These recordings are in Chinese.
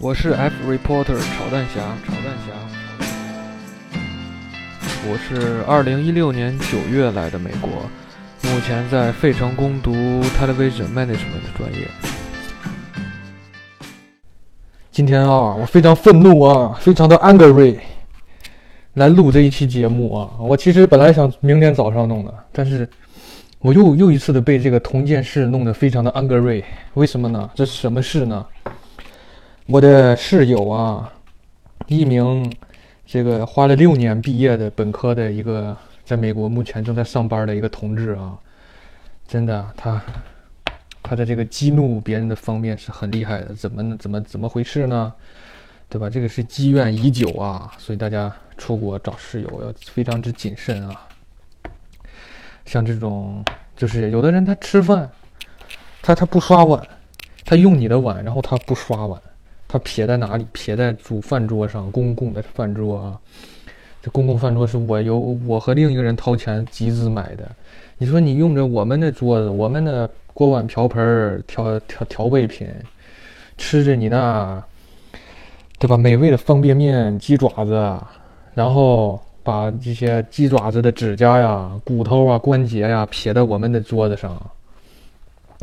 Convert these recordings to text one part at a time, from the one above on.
我是 F reporter 炒蛋侠，炒蛋侠。我是二零一六年九月来的美国，目前在费城攻读 Television Management 的专业。今天啊，我非常愤怒啊，非常的 angry，来录这一期节目啊。我其实本来想明天早上弄的，但是我又又一次的被这个同一件事弄得非常的 angry。为什么呢？这是什么事呢？我的室友啊，一名这个花了六年毕业的本科的一个，在美国目前正在上班的一个同志啊，真的他。他在这个激怒别人的方面是很厉害的，怎么怎么怎么回事呢？对吧？这个是积怨已久啊，所以大家出国找室友要非常之谨慎啊。像这种，就是有的人他吃饭，他他不刷碗，他用你的碗，然后他不刷碗，他撇在哪里？撇在主饭桌上，公共的饭桌啊。这公共饭桌是我由我和另一个人掏钱集资买的。你说你用着我们的桌子，我们的。锅碗瓢盆、调调调味品，吃着你那，对吧？美味的方便面、鸡爪子，然后把这些鸡爪子的指甲呀、骨头啊、关节呀撇在我们的桌子上，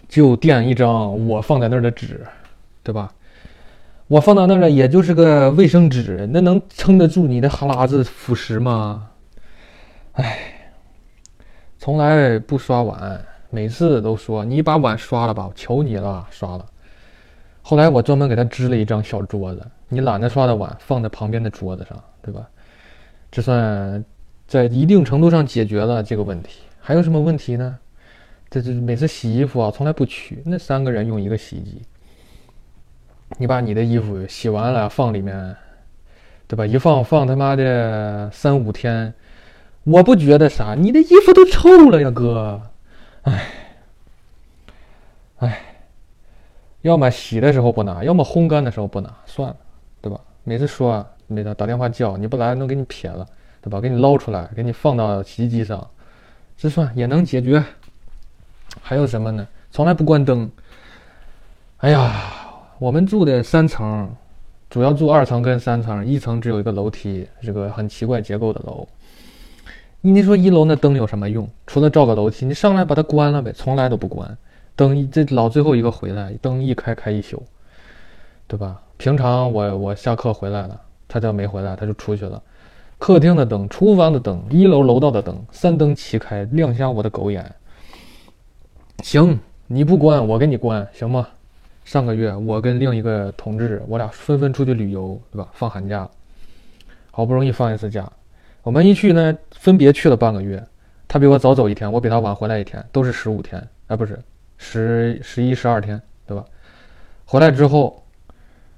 就垫一张我放在那儿的纸，对吧？我放到那儿也就是个卫生纸，那能撑得住你的哈喇子腐蚀吗？唉，从来不刷碗。每次都说你把碗刷了吧，我求你了，刷了。后来我专门给他支了一张小桌子，你懒得刷的碗放在旁边的桌子上，对吧？这算在一定程度上解决了这个问题。还有什么问题呢？这这每次洗衣服啊，从来不取，那三个人用一个洗衣机，你把你的衣服洗完了放里面，对吧？一放放他妈的三五天，我不觉得啥，你的衣服都臭了呀，哥。唉，唉，要么洗的时候不拿，要么烘干的时候不拿，算了，对吧？每次说，每次打电话叫你不来，能给你撇了，对吧？给你捞出来，给你放到洗衣机上，这算也能解决。还有什么呢？从来不关灯。哎呀，我们住的三层，主要住二层跟三层，一层只有一个楼梯，是个很奇怪结构的楼。你说一楼那灯有什么用？除了照个楼梯，你上来把它关了呗，从来都不关。灯这老最后一个回来，灯一开开一宿，对吧？平常我我下课回来了，他就没回来，他就出去了。客厅的灯、厨房的灯、一楼楼道的灯，三灯齐开，亮瞎我的狗眼。行，你不关，我给你关，行吗？上个月我跟另一个同志，我俩纷纷出去旅游，对吧？放寒假，好不容易放一次假。我们一去呢，分别去了半个月，他比我早走一天，我比他晚回来一天，都是十五天，哎，不是十十一十二天，对吧？回来之后，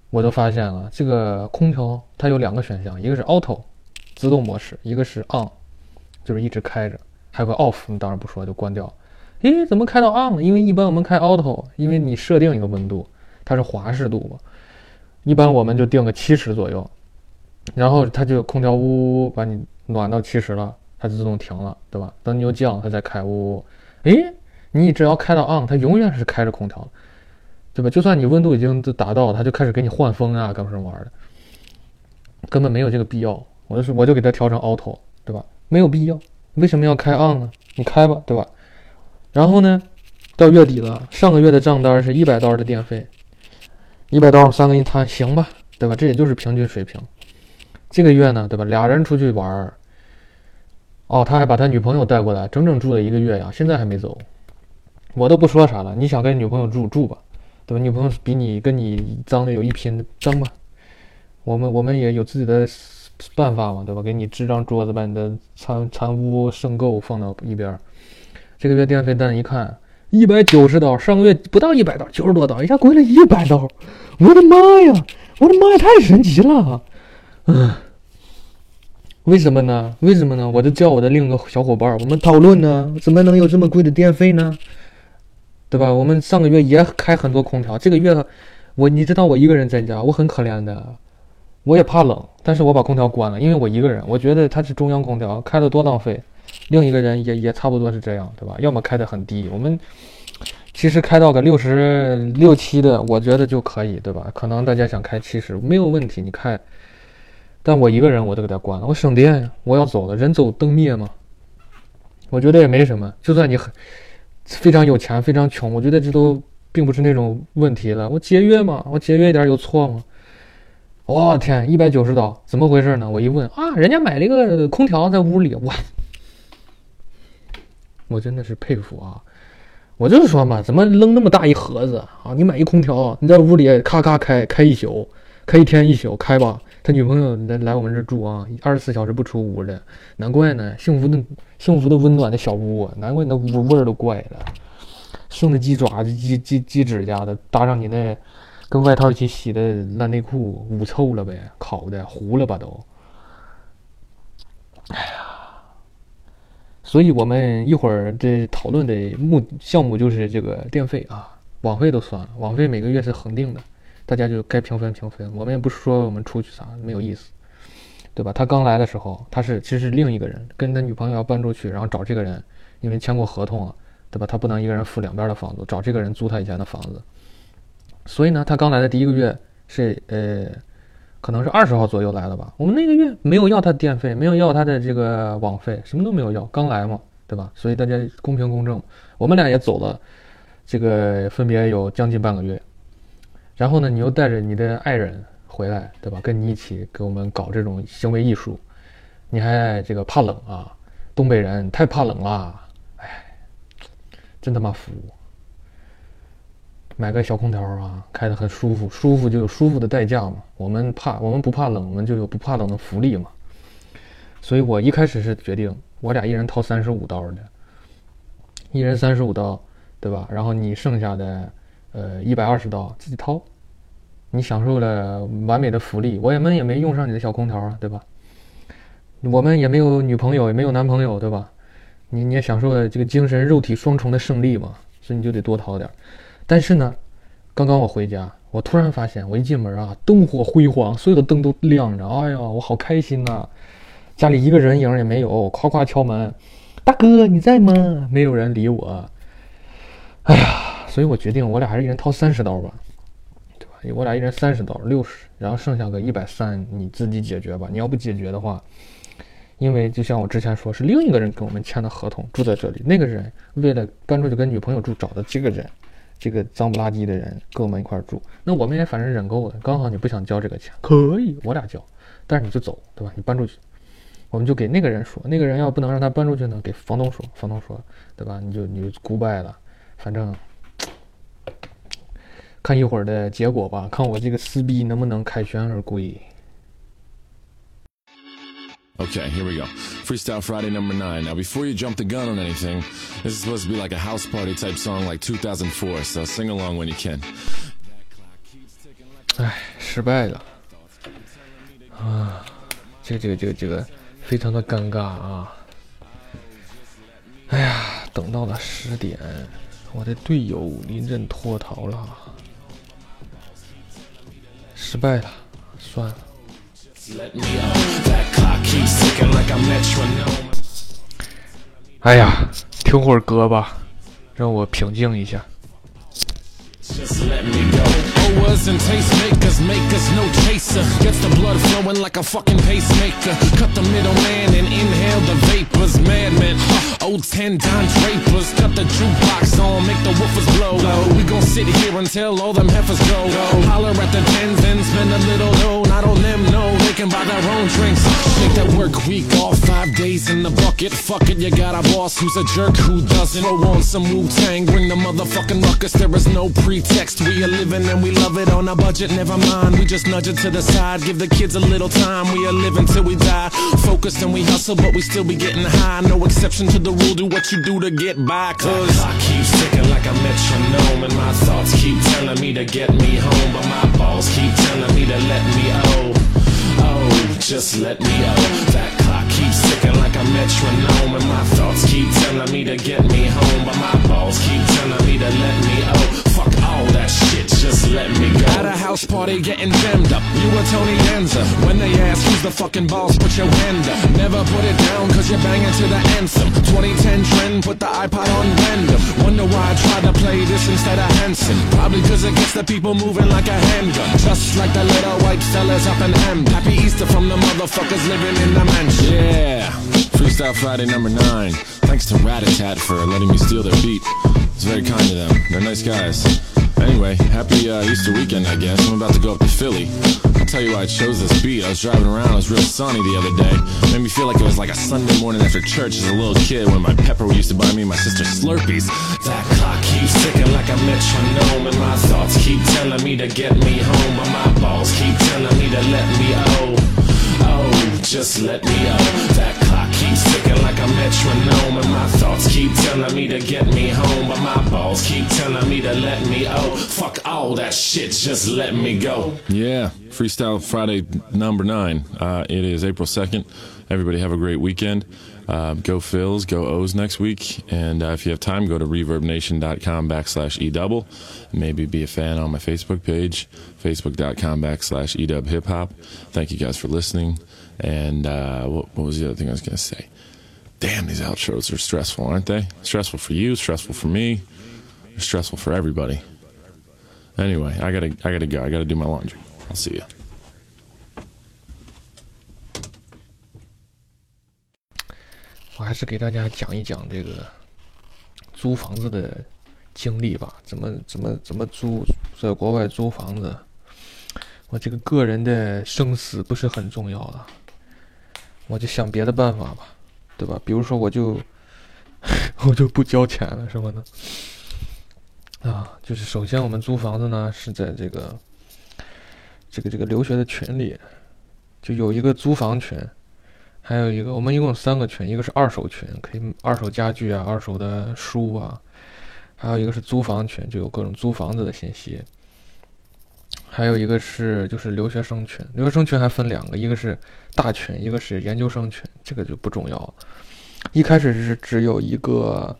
我就发现了这个空调它有两个选项，一个是 auto 自动模式，一个是 on 就是一直开着，还有个 off，你当然不说就关掉了。诶，怎么开到 on 了？因为一般我们开 auto，因为你设定一个温度，它是华氏度嘛，一般我们就定个七十左右，然后它就空调呜呜把你。暖到七十了，它就自动停了，对吧？等你又降，它再开。呜呜，诶，你只要开到 on，它永远是开着空调，对吧？就算你温度已经达到，它就开始给你换风啊，干什么玩的？根本没有这个必要。我就是我就给它调成 auto，对吧？没有必要。为什么要开 on 呢？你开吧，对吧？然后呢，到月底了，上个月的账单是一百刀的电费，一百刀三个一摊，行吧，对吧？这也就是平均水平。这个月呢，对吧？俩人出去玩儿，哦，他还把他女朋友带过来，整整住了一个月呀，现在还没走。我都不说啥了，你想跟女朋友住住吧，对吧？女朋友比你跟你脏的有一拼，脏吧。我们我们也有自己的办法嘛，对吧？给你支张桌子，把你的残残污剩垢放到一边。这个月电费单一看，一百九十刀，上个月不到一百刀，九十多刀，一下贵了一百刀。我的妈呀！我的妈呀！太神奇了！嗯，为什么呢？为什么呢？我就叫我的另一个小伙伴，我们讨论呢，怎么能有这么贵的电费呢？对吧？我们上个月也开很多空调，这个月我你知道我一个人在家，我很可怜的，我也怕冷，但是我把空调关了，因为我一个人，我觉得它是中央空调，开了多浪费。另一个人也也差不多是这样，对吧？要么开的很低，我们其实开到个六十六七的，我觉得就可以，对吧？可能大家想开七十没有问题，你开。但我一个人我都给它关了，我省电呀，我要走了，人走灯灭嘛。我觉得也没什么，就算你很非常有钱，非常穷，我觉得这都并不是那种问题了。我节约嘛，我节约一点有错吗？我天，一百九十刀，怎么回事呢？我一问啊，人家买了一个空调在屋里，我，我真的是佩服啊！我就是说嘛，怎么扔那么大一盒子啊？你买一空调，你在屋里咔咔开开一宿，开一天一宿，开吧。他女朋友来来我们这住啊，二十四小时不出屋的，难怪呢，幸福的、幸福的、温暖的小屋，难怪那屋味儿都怪了，剩的鸡爪子、鸡鸡鸡指甲的，搭上你那跟外套一起洗的烂内裤，捂臭了呗，烤的糊了吧都。哎呀，所以我们一会儿这讨论的目项目就是这个电费啊，网费都算了，网费每个月是恒定的。大家就该平分平分，我们也不是说我们出去啥没有意思，对吧？他刚来的时候，他是其实是另一个人，跟他女朋友要搬出去，然后找这个人，因为签过合同啊，对吧？他不能一个人付两边的房子，找这个人租他以前的房子。所以呢，他刚来的第一个月是呃，可能是二十号左右来的吧。我们那个月没有要他电费，没有要他的这个网费，什么都没有要，刚来嘛，对吧？所以大家公平公正，我们俩也走了，这个分别有将近半个月。然后呢，你又带着你的爱人回来，对吧？跟你一起给我们搞这种行为艺术，你还这个怕冷啊？东北人太怕冷了，哎，真他妈服！买个小空调啊，开得很舒服，舒服就有舒服的代价嘛。我们怕，我们不怕冷，我们就有不怕冷的福利嘛。所以我一开始是决定，我俩一人掏三十五刀的，一人三十五刀，对吧？然后你剩下的。呃，一百二十刀自己掏，你享受了完美的福利，我们也没用上你的小空调啊，对吧？我们也没有女朋友，也没有男朋友，对吧？你你也享受了这个精神肉体双重的胜利嘛，所以你就得多掏点。但是呢，刚刚我回家，我突然发现，我一进门啊，灯火辉煌，所有的灯都亮着，哎呀，我好开心呐！家里一个人影也没有，夸夸敲门，大哥你在吗？没有人理我，哎呀。所以我决定，我俩还是一人掏三十刀吧，对吧？我俩一人三十刀，六十，然后剩下个一百三，你自己解决吧。你要不解决的话，因为就像我之前说，是另一个人跟我们签的合同，住在这里。那个人为了搬出去跟女朋友住，找的这个人，这个脏不拉几的人跟我们一块住。那我们也反正忍够了，刚好你不想交这个钱，可以，我俩交，但是你就走，对吧？你搬出去，我们就给那个人说，那个人要不能让他搬出去呢，给房东说，房东说，对吧？你就你就 goodbye 了，反正。看一会儿的结果吧，看我这个撕逼能不能凯旋而归。Okay, here we go. Freestyle Friday number nine. Now, before you jump the gun on anything, this is supposed to be like a house party type song like 2004, so sing along when you can. 哎，失败了啊！这个这个这个这个非常的尴尬啊！哎呀，等到了十点，我的队友临阵脱逃了。失败了，算了。 哎呀，听会儿歌吧，让我平静一下。Owers and tastemakers make us no chaser. Gets the blood flowing like a fucking pacemaker. Cut the middleman and inhale the vapors. Madman, old ten Don Drapers. Cut the jukebox on, make the woofers blow. We gon' sit here until all them heifers go. Holler at the tens and spend a little dough. Not on them, no, can buy their own drinks. Shake that work week off, five days in the bucket. Fuck it, you got a boss who's a jerk who doesn't. Throw on some Wu Tang, bring the motherfucking ruckus. There is no pretext. We are living and we love it on a budget. Never mind, we just nudge it to the side. Give the kids a little time. We are living till we die. Focused and we hustle, but we still be getting high. No exception to the rule. Do what you do to get by. Cause I keep ticking like a metronome. And my thoughts keep telling me to get me home. But my balls keep telling me to let me oh. Just let me out. That clock keeps ticking like a metronome. And my thoughts keep telling me to get me home. But my balls keep telling me to let me oh. Fuck all that shit just let me go. At a house party getting jammed up, you were Tony Danza. When they ask who's the fucking boss, put your hand up. Never put it down cause you're banging to the anthem. 2010 trend, put the iPod on random. Wonder why I tried to play this instead of Hanson. Probably cause it gets the people moving like a handgun. Just like the little white fellas up in M. Happy Easter from the motherfuckers living in the mansion. Yeah, Freestyle Friday number nine. Thanks to Ratatat for letting me steal their beat. It's very kind of them. They're nice guys. Anyway, happy uh, Easter weekend, I guess. I'm about to go up to Philly. I'll tell you why I chose this beat. I was driving around, it was real sunny the other day. Made me feel like it was like a Sunday morning after church as a little kid when my pepper used to buy me and my sister Slurpees. That clock keeps ticking like a metronome, and my thoughts keep telling me to get me home, but my balls keep telling me to let me oh. Oh, just let me oh. That keeps ticking like a metronome, and my thoughts keep telling me to get me home, but my balls keep telling me to let me oh. Fuck all that shit, just let me go. Yeah, Freestyle Friday number nine. Uh, it is April 2nd. Everybody have a great weekend. Uh, go Phils, go O's next week. And uh, if you have time, go to reverbnation.com backslash edouble. Maybe be a fan on my Facebook page, facebook.com backslash edub hip hop. Thank you guys for listening. And uh, what, what was the other thing I was going to say? Damn, these outros are stressful, aren't they? Stressful for you, stressful for me, stressful for everybody. Anyway, I gotta, I gotta go. I gotta do my laundry. I'll see you. 我还是给大家讲一讲这个租房子的经历吧，怎么怎么怎么租，在国外租房子，我这个个人的生死不是很重要了，我就想别的办法吧，对吧？比如说我就 我就不交钱了什么的，啊，就是首先我们租房子呢是在这个这个这个留学的群里，就有一个租房群。还有一个，我们一共有三个群，一个是二手群，可以二手家具啊、二手的书啊，还有一个是租房群，就有各种租房子的信息。还有一个是就是留学生群，留学生群还分两个，一个是大群，一个是研究生群，这个就不重要。一开始是只有一个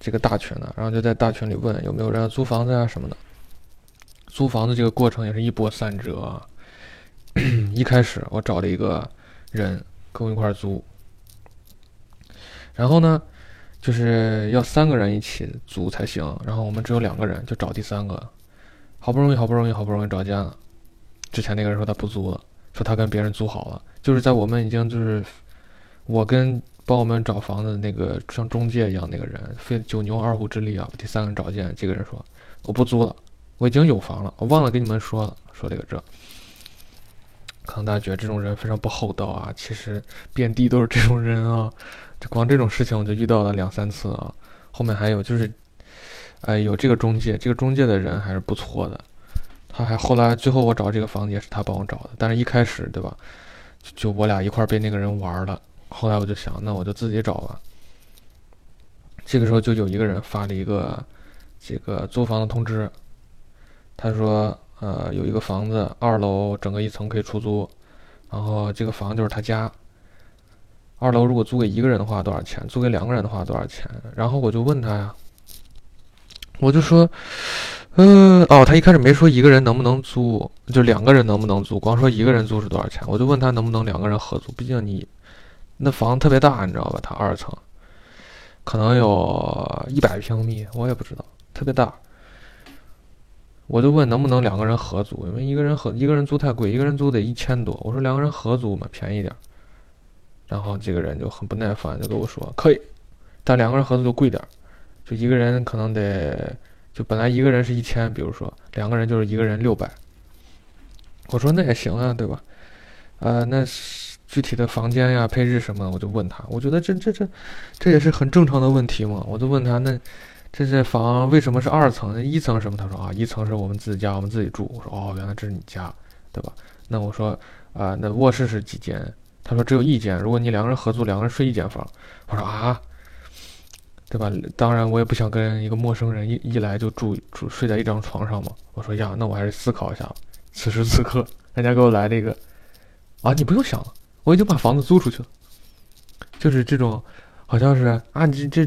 这个大群的，然后就在大群里问有没有人要租房子啊什么的。租房子这个过程也是一波三折。一开始我找了一个人。跟我一块租，然后呢，就是要三个人一起租才行。然后我们只有两个人，就找第三个。好不容易，好不容易，好不容易找见了。之前那个人说他不租了，说他跟别人租好了。就是在我们已经就是我跟帮我们找房子那个像中介一样那个人，费九牛二虎之力啊，第三个人找见。这个人说我不租了，我已经有房了，我忘了跟你们说了，说这个这。可能大家觉得这种人非常不厚道啊，其实遍地都是这种人啊。就光这种事情我就遇到了两三次啊。后面还有就是，哎，有这个中介，这个中介的人还是不错的。他还后来最后我找这个房子也是他帮我找的，但是一开始对吧，就我俩一块被那个人玩了。后来我就想，那我就自己找吧。这个时候就有一个人发了一个这个租房的通知，他说。呃，有一个房子，二楼整个一层可以出租，然后这个房就是他家。二楼如果租给一个人的话多少钱？租给两个人的话多少钱？然后我就问他呀，我就说，嗯，哦，他一开始没说一个人能不能租，就两个人能不能租，光说一个人租是多少钱？我就问他能不能两个人合租，毕竟你那房子特别大，你知道吧？他二层，可能有一百平米，我也不知道，特别大。我就问能不能两个人合租，因为一个人合一个人租太贵，一个人租得一千多。我说两个人合租嘛，便宜点。然后这个人就很不耐烦，就跟我说可以，但两个人合租就贵点，就一个人可能得就本来一个人是一千，比如说两个人就是一个人六百。我说那也行啊，对吧？呃，那具体的房间呀、配置什么，我就问他。我觉得这这这这也是很正常的问题嘛。我就问他那。这这房为什么是二层？一层什么？他说啊，一层是我们自己家，我们自己住。我说哦，原来这是你家，对吧？那我说啊，那卧室是几间？他说只有一间。如果你两个人合租，两个人睡一间房。我说啊，对吧？当然我也不想跟一个陌生人一一来就住住睡在一张床上嘛。我说呀，那我还是思考一下。此时此刻，人家给我来了一个啊，你不用想了，我已经把房子租出去了。就是这种，好像是啊，你这。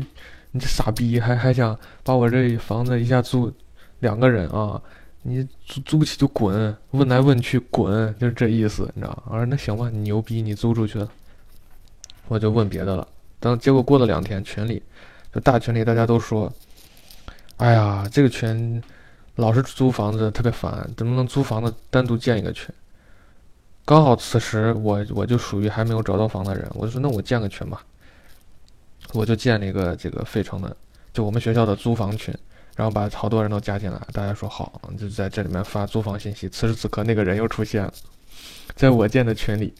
你这傻逼，还还想把我这房子一下租两个人啊？你租租不起就滚，问来问去滚，就是这意思，你知道吗？我说那行吧，你牛逼，你租出去了，我就问别的了。等结果过了两天，群里就大群里大家都说，哎呀，这个群老是租房子特别烦，怎么能租房子单独建一个群？刚好此时我我就属于还没有找到房的人，我就说那我建个群吧，我就建了一个这个费城的，就我们学校的租房群，然后把好多人都加进来，大家说好，就在这里面发租房信息。此时此刻，那个人又出现了，在我建的群里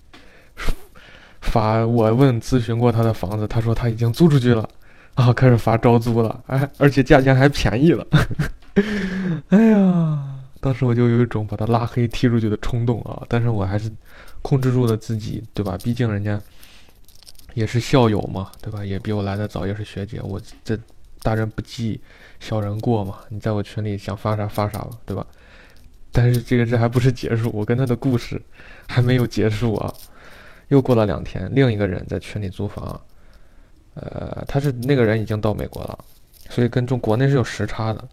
发我问咨询过他的房子，他说他已经租出去了，啊，开始发招租了，哎，而且价钱还便宜了，哎呀。当时我就有一种把他拉黑、踢出去的冲动啊！但是我还是控制住了自己，对吧？毕竟人家也是校友嘛，对吧？也比我来的早，也是学姐。我这大人不计小人过嘛，你在我群里想发啥发啥吧，对吧？但是这个这还不是结束，我跟他的故事还没有结束啊！又过了两天，另一个人在群里租房，呃，他是那个人已经到美国了，所以跟中国内是有时差的。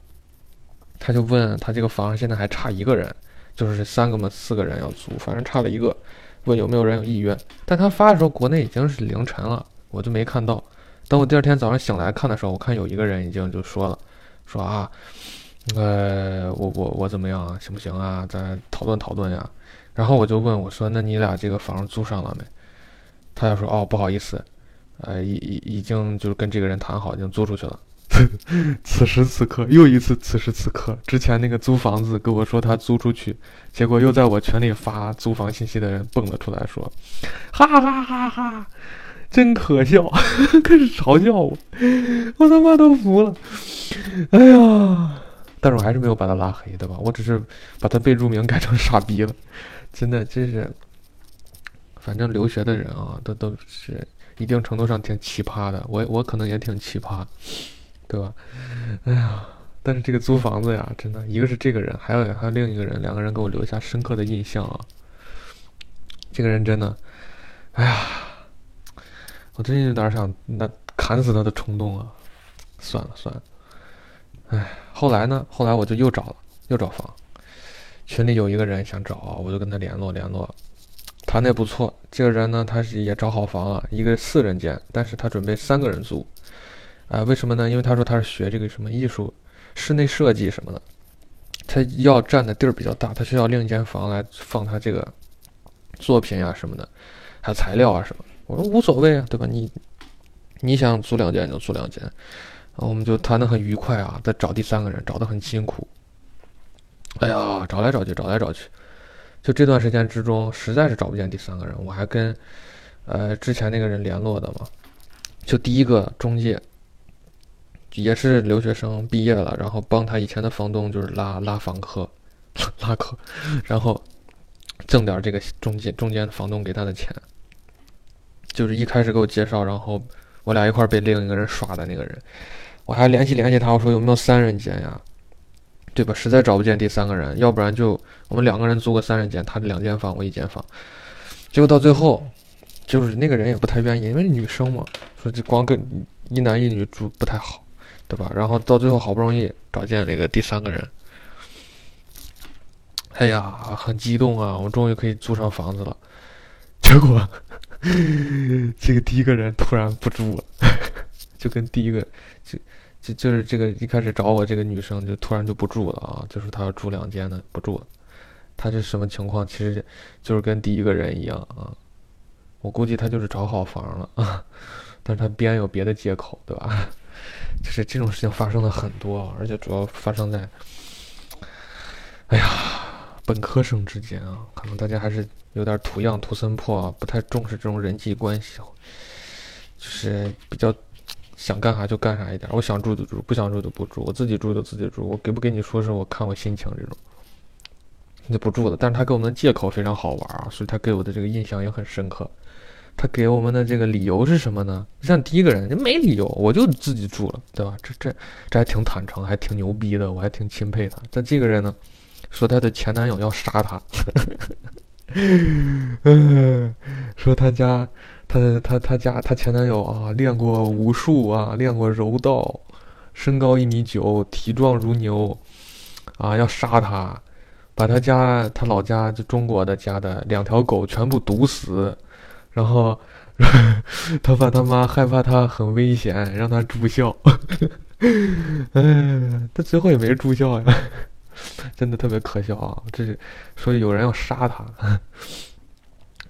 他就问他这个房现在还差一个人，就是三个嘛，四个人要租，反正差了一个，问有没有人有意愿。但他发的时候国内已经是凌晨了，我就没看到。等我第二天早上醒来看的时候，我看有一个人已经就说了，说啊，呃，我我我怎么样啊，行不行啊？咱讨论讨论呀。然后我就问我说，那你俩这个房租上了没？他就说哦，不好意思，呃，已已已经就是跟这个人谈好，已经租出去了。此时此刻，又一次此时此刻，之前那个租房子跟我说他租出去，结果又在我群里发租房信息的人蹦了出来说：“哈哈哈哈，真可笑！” 开始嘲笑我，我他妈都服了。哎呀，但是我还是没有把他拉黑，对吧？我只是把他备注名改成傻逼了。真的，真是，反正留学的人啊，都都是一定程度上挺奇葩的。我我可能也挺奇葩。对吧？哎呀，但是这个租房子呀，真的，一个是这个人，还有还有另一个人，两个人给我留下深刻的印象啊。这个人真的，哎呀，我最近有点想那砍死他的冲动啊。算了算了，哎，后来呢？后来我就又找了，又找房。群里有一个人想找，我就跟他联络联络，谈的不错。这个人呢，他是也找好房了，一个四人间，但是他准备三个人租。啊，为什么呢？因为他说他是学这个什么艺术、室内设计什么的，他要占的地儿比较大，他需要另一间房来放他这个作品呀什么的，还有材料啊什么。我说无所谓啊，对吧？你你想租两间就租两间，我们就谈得很愉快啊。再找第三个人找得很辛苦，哎呀，找来找去，找来找去，就这段时间之中，实在是找不见第三个人。我还跟呃之前那个人联络的嘛，就第一个中介。也是留学生毕业了，然后帮他以前的房东就是拉拉房客，拉客，然后挣点这个中介中间房东给他的钱。就是一开始给我介绍，然后我俩一块被另一个人耍的那个人，我还联系联系他，我说有没有三人间呀？对吧？实在找不见第三个人，要不然就我们两个人租个三人间，他两间房，我一间房。结果到最后，就是那个人也不太愿意，因为女生嘛，说这光跟一男一女住不太好。对吧？然后到最后好不容易找见了一个第三个人，哎呀，很激动啊！我终于可以租上房子了。结果这个第一个人突然不住了，就跟第一个就就就是这个一开始找我这个女生就突然就不住了啊！就是她要住两间的不住了。她这什么情况？其实就是跟第一个人一样啊。我估计她就是找好房了啊，但是她编有别的借口，对吧？就是这种事情发生了很多，而且主要发生在，哎呀，本科生之间啊，可能大家还是有点土样土森破啊，不太重视这种人际关系，就是比较想干啥就干啥一点。我想住就住，不想住就不住，我自己住就自己住，我给不给你说是我看我心情这种，就不住了。但是他给我们的借口非常好玩啊，所以他给我的这个印象也很深刻。他给我们的这个理由是什么呢？像第一个人就没理由，我就自己住了，对吧？这这这还挺坦诚，还挺牛逼的，我还挺钦佩他。但这个人呢，说他的前男友要杀他，说他家他他他家他前男友啊练过武术啊，练过柔道，身高一米九，体壮如牛，啊，要杀他，把他家他老家就中国的家的两条狗全部毒死，然后他爸他妈害怕他很危险，让他住校。哎，他最后也没住校呀，真的特别可笑啊！这是说有人要杀他。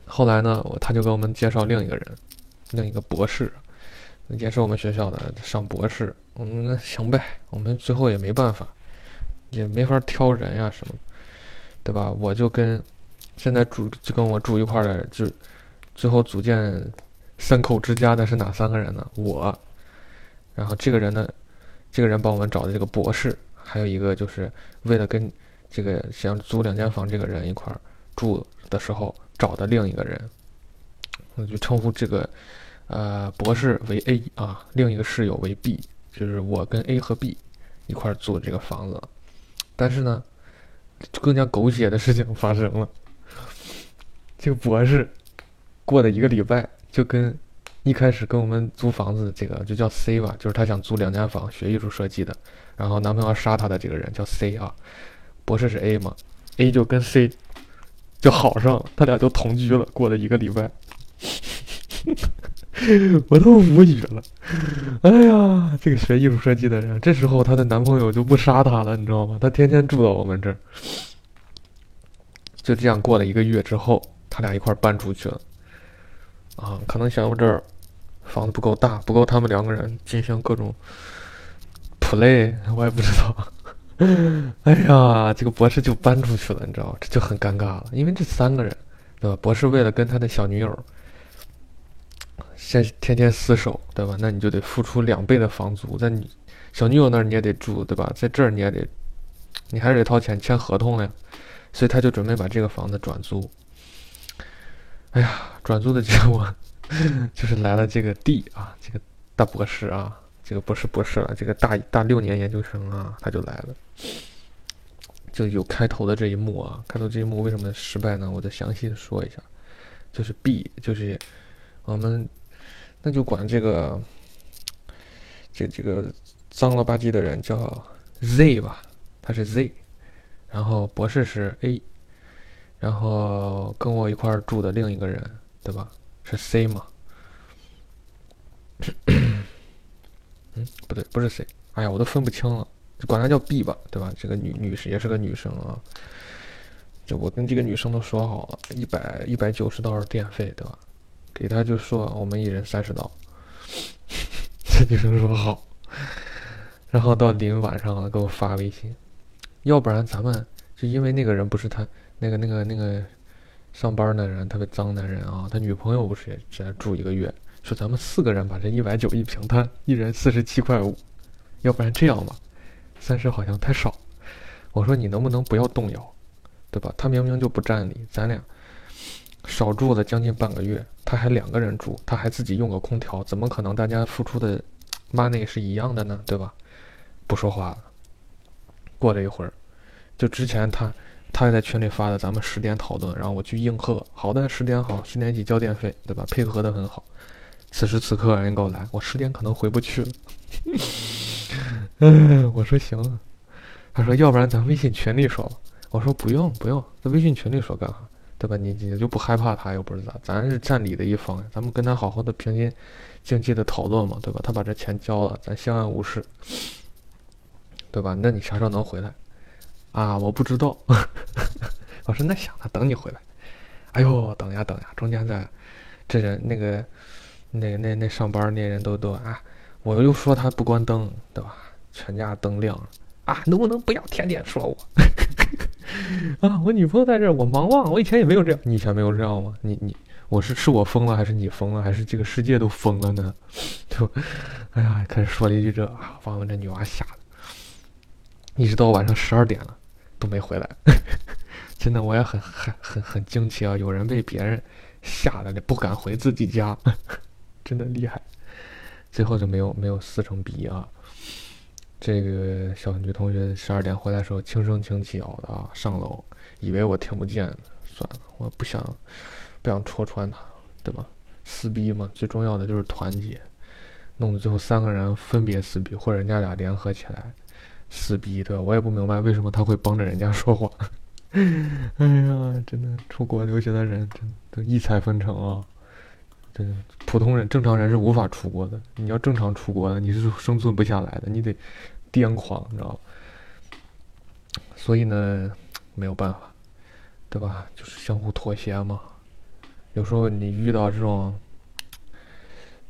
后来呢，他就给我们介绍另一个人，另一个博士，也是我们学校的上博士。我们行呗，我们最后也没办法，也没法挑人呀什么，对吧？我就跟现在住就跟我住一块的，就最后组建三口之家的是哪三个人呢？我，然后这个人呢？这个人帮我们找的这个博士，还有一个就是为了跟这个想租两间房这个人一块儿住的时候找的另一个人，我就称呼这个呃博士为 A 啊，另一个室友为 B，就是我跟 A 和 B 一块儿租这个房子。但是呢，更加狗血的事情发生了，这个博士过了一个礼拜就跟。一开始跟我们租房子这个就叫 C 吧，就是他想租两间房，学艺术设计的，然后男朋友杀他的这个人叫 C 啊，博士是 A 嘛，A 就跟 C 就好上了，他俩就同居了，过了一个礼拜，我都无语了，哎呀，这个学艺术设计的人，这时候她的男朋友就不杀她了，你知道吗？他天天住到我们这儿，就这样过了一个月之后，他俩一块搬出去了，啊，可能想我这儿。房子不够大，不够他们两个人进行各种 play，我也不知道。哎呀，这个博士就搬出去了，你知道这就很尴尬了，因为这三个人，对吧？博士为了跟他的小女友，先天天厮守，对吧？那你就得付出两倍的房租，在你小女友那儿你也得住，对吧？在这儿你也得，你还是得掏钱签合同呀。所以他就准备把这个房子转租。哎呀，转租的结果。就是来了这个 D 啊，这个大博士啊，这个不是博士了，这个大大六年研究生啊，他就来了，就有开头的这一幕啊。开头这一幕为什么失败呢？我再详细的说一下。就是 B，就是我们那就管这个这这个脏了吧唧的人叫 Z 吧，他是 Z，然后博士是 A，然后跟我一块住的另一个人，对吧？是 C 吗？嗯，不对，不是 C。哎呀，我都分不清了，管她叫 B 吧，对吧？这个女女士也是个女生啊。就我跟这个女生都说好了，一百一百九十刀是电费，对吧？给她就说我们一人三十刀。这女生说好。然后到临晚上了，给我发微信，要不然咱们就因为那个人不是他那个那个那个。上班的人特别脏男人啊，他女朋友不是也在住一个月？说咱们四个人把这一百九一平摊，一人四十七块五，要不然这样吧，三十好像太少。我说你能不能不要动摇，对吧？他明明就不占理，咱俩少住了将近半个月，他还两个人住，他还自己用个空调，怎么可能大家付出的 money 是一样的呢？对吧？不说话了。过了一会儿，就之前他。他也在群里发的，咱们十点讨论，然后我去应和。好的，十点好，十点起交电费，对吧？配合的很好。此时此刻，人给我来，我十点可能回不去了。嗯，我说行。他说，要不然咱微信群里说吧。我说不用不用，在微信群里说干啥？对吧？你你就不害怕他又不是咋？咱是占理的一方，咱们跟他好好的平心静气的讨论嘛，对吧？他把这钱交了，咱相安无事，对吧？那你啥时候能回来？啊，我不知道。我说那想着等你回来。哎呦，等呀等呀，中间的这人那个那那那上班那人都都啊，我又说他不关灯，对吧？全家灯亮了啊，能不能不要天天说我？啊，我女朋友在这，我忙忘了，我以前也没有这样。你以前没有这样吗？你你我是是我疯了，还是你疯了，还是这个世界都疯了呢？就哎呀，开始说了一句这啊，把我们这女娃吓的，一直到晚上十二点了。都没回来，真的我也很很很很惊奇啊！有人被别人吓得不敢回自己家，真的厉害。最后就没有没有撕成逼啊！这个小女同学十二点回来的时候轻声轻气咬的啊，上楼以为我听不见，算了，我不想不想戳穿她，对吧？撕逼嘛，最重要的就是团结，弄得最后三个人分别撕逼，或者人家俩联合起来。撕逼，对吧？我也不明白为什么他会帮着人家说话。哎呀，真的，出国留学的人真都异彩纷呈啊！真的，普通人、正常人是无法出国的。你要正常出国的，你是生存不下来的，你得癫狂，你知道吧？所以呢，没有办法，对吧？就是相互妥协嘛。有时候你遇到这种。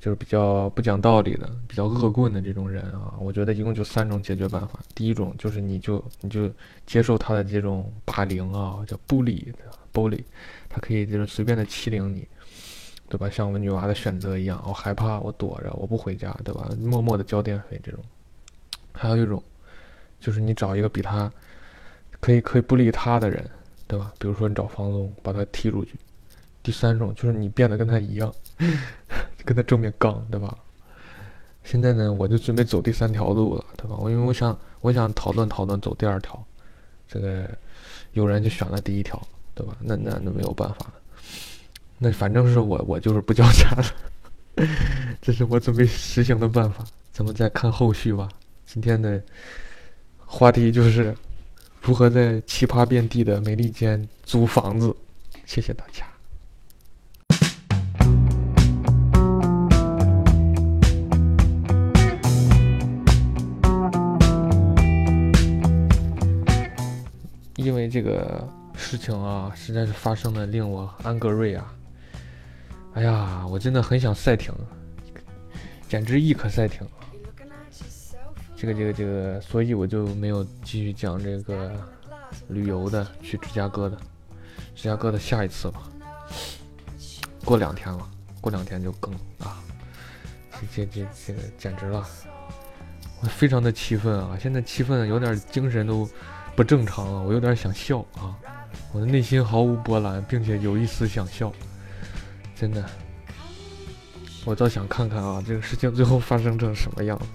就是比较不讲道理的、比较恶棍的这种人啊，我觉得一共就三种解决办法。第一种就是你就你就接受他的这种霸凌啊，叫 bully，bully，他可以就是随便的欺凌你，对吧？像我们女娃的选择一样，我害怕，我躲着，我不回家，对吧？默默的交电费这种。还有一种，就是你找一个比他可以可以不理他的人，对吧？比如说你找房东把他踢出去。第三种就是你变得跟他一样。跟他正面杠，对吧？现在呢，我就准备走第三条路了，对吧？我因为我想，我想讨论讨论走第二条，这个有人就选了第一条，对吧？那那那没有办法，那反正是我我就是不交钱了，这是我准备实行的办法，咱们再看后续吧。今天的话题就是如何在奇葩遍地的美利坚租房子，谢谢大家。这个事情啊，实在是发生的令我安格瑞啊！哎呀，我真的很想赛艇，简直亦可赛艇。这个这个这个，所以我就没有继续讲这个旅游的，去芝加哥的，芝加哥的下一次吧。过两天了，过两天就更啊！这这这这个简直了，我非常的气愤啊！现在气愤，有点精神都。不正常了，我有点想笑啊！我的内心毫无波澜，并且有一丝想笑，真的。我倒想看看啊，这个事情最后发生成什么样子。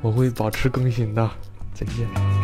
我会保持更新的，再见。